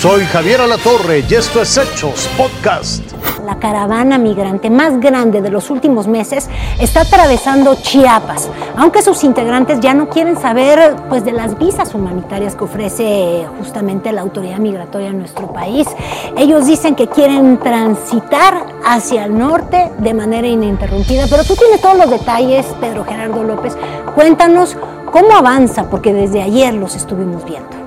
Soy Javier Alatorre y esto es Hechos Podcast. La caravana migrante más grande de los últimos meses está atravesando Chiapas, aunque sus integrantes ya no quieren saber pues, de las visas humanitarias que ofrece justamente la autoridad migratoria en nuestro país. Ellos dicen que quieren transitar hacia el norte de manera ininterrumpida, pero tú tienes todos los detalles, Pedro Gerardo López. Cuéntanos cómo avanza, porque desde ayer los estuvimos viendo.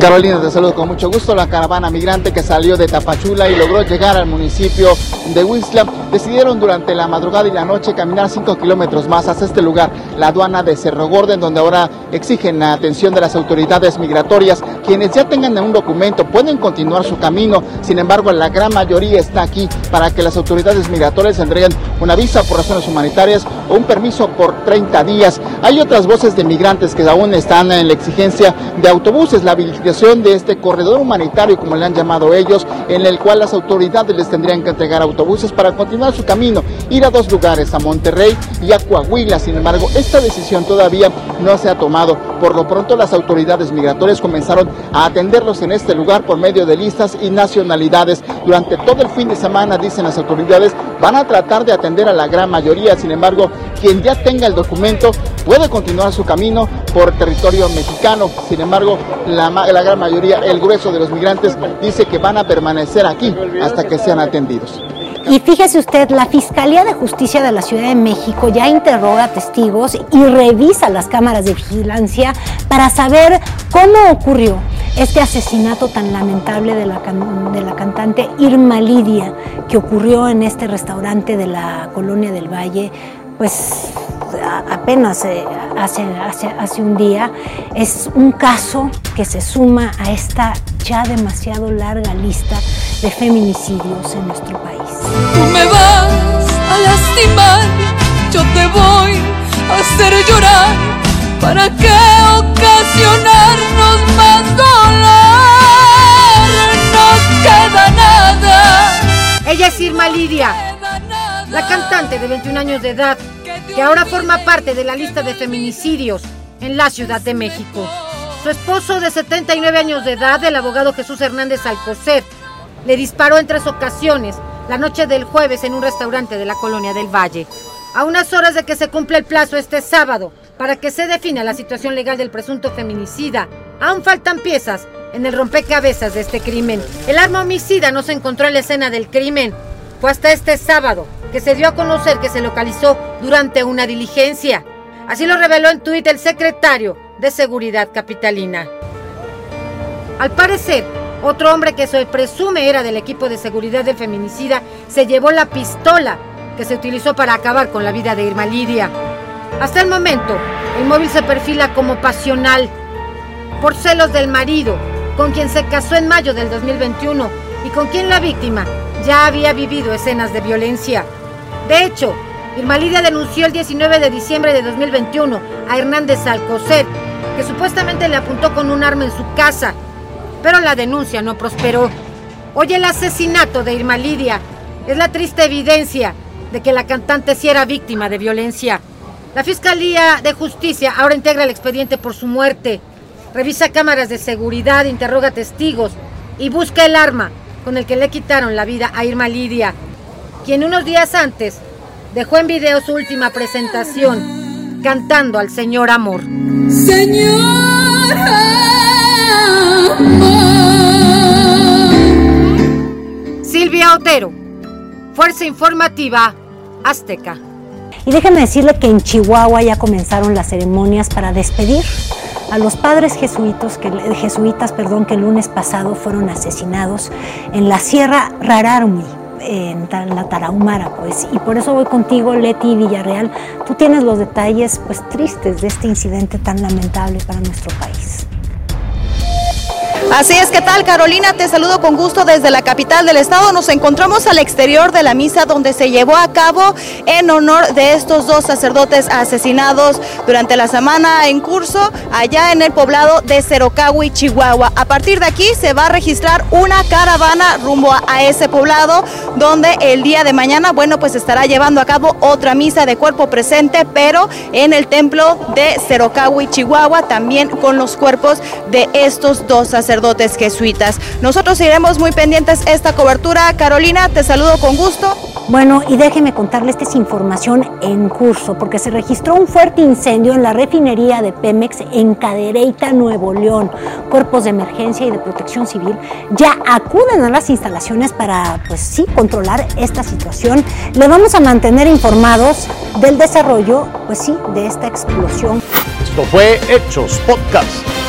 Carolina, te saludo con mucho gusto. La caravana migrante que salió de Tapachula y logró llegar al municipio de Huizla decidieron durante la madrugada y la noche caminar 5 kilómetros más hacia este lugar, la aduana de Cerro Gordo, donde ahora exigen la atención de las autoridades migratorias. Quienes ya tengan un documento pueden continuar su camino, sin embargo, la gran mayoría está aquí para que las autoridades migratorias entreguen una visa por razones humanitarias o un permiso por 30 días. Hay otras voces de migrantes que aún están en la exigencia de autobuses, la habilitación de este corredor humanitario, como le han llamado ellos, en el cual las autoridades les tendrían que entregar autobuses para continuar su camino, ir a dos lugares, a Monterrey y a Coahuila. Sin embargo, esta decisión todavía no se ha tomado. Por lo pronto, las autoridades migratorias comenzaron a atenderlos en este lugar por medio de listas y nacionalidades. Durante todo el fin de semana, dicen las autoridades, van a tratar de atender a la gran mayoría. Sin embargo, quien ya tenga el documento puede continuar su camino por territorio mexicano. Sin embargo, la, gran mayoría, el grueso de los migrantes, dice que van a permanecer aquí hasta que sean atendidos. Y fíjese usted, la Fiscalía de Justicia de la Ciudad de México ya interroga testigos y revisa las cámaras de vigilancia para saber cómo ocurrió este asesinato tan lamentable de la, de la cantante Irma Lidia, que ocurrió en este restaurante de la Colonia del Valle, pues apenas eh, hace, hace, hace un día, es un caso que se suma a esta ya demasiado larga lista de feminicidios en nuestro país. Tú me vas a lastimar, yo te voy a hacer llorar. ¿Para qué ocasionarnos más dolor? No queda nada. Ella es Irma Lidia, la cantante de 21 años de edad que ahora forma parte de la lista de feminicidios en la Ciudad de México. Su esposo de 79 años de edad, el abogado Jesús Hernández Alcocer, le disparó en tres ocasiones la noche del jueves en un restaurante de la colonia del Valle. A unas horas de que se cumple el plazo este sábado para que se defina la situación legal del presunto feminicida, aún faltan piezas en el rompecabezas de este crimen. El arma homicida no se encontró en la escena del crimen. Fue hasta este sábado que se dio a conocer que se localizó durante una diligencia. Así lo reveló en tuit el secretario de Seguridad Capitalina. Al parecer, otro hombre que se presume era del equipo de seguridad del feminicida se llevó la pistola que se utilizó para acabar con la vida de Irma Lidia. Hasta el momento, el móvil se perfila como pasional por celos del marido, con quien se casó en mayo del 2021 y con quien la víctima ya había vivido escenas de violencia. De hecho, Irma Lidia denunció el 19 de diciembre de 2021 a Hernández Alcocer, que supuestamente le apuntó con un arma en su casa, pero la denuncia no prosperó. Hoy el asesinato de Irma Lidia es la triste evidencia de que la cantante sí era víctima de violencia. La Fiscalía de Justicia ahora integra el expediente por su muerte, revisa cámaras de seguridad, interroga testigos y busca el arma con el que le quitaron la vida a Irma Lidia quien unos días antes dejó en video su última presentación cantando al Señor Amor. Señor Silvia Otero, Fuerza Informativa Azteca. Y déjenme decirle que en Chihuahua ya comenzaron las ceremonias para despedir a los padres jesuitas que, jesuitas, perdón, que el lunes pasado fueron asesinados en la Sierra Rararumi, en la Tarahumara, pues. Y por eso voy contigo, Leti Villarreal. Tú tienes los detalles, pues, tristes de este incidente tan lamentable para nuestro país. Así es, ¿qué tal Carolina? Te saludo con gusto desde la capital del estado. Nos encontramos al exterior de la misa donde se llevó a cabo en honor de estos dos sacerdotes asesinados durante la semana en curso allá en el poblado de Cerocahui, Chihuahua. A partir de aquí se va a registrar una caravana rumbo a, ese poblado donde el día de mañana, bueno, pues estará llevando a cabo otra misa de cuerpo presente, pero en el templo de Cerocahui, Chihuahua, también con los cuerpos de estos dos sacerdotes jesuitas. Nosotros iremos muy pendientes esta cobertura. Carolina, te saludo con gusto. Bueno, y déjeme contarles que es información en curso, porque se registró un fuerte incendio en la refinería de Pemex en Cadereyta, Nuevo León. Cuerpos de emergencia y de protección civil ya acuden a las instalaciones para, pues sí, controlar esta situación. Le vamos a mantener informados del desarrollo, pues sí, de esta explosión. Esto fue Hechos Podcast.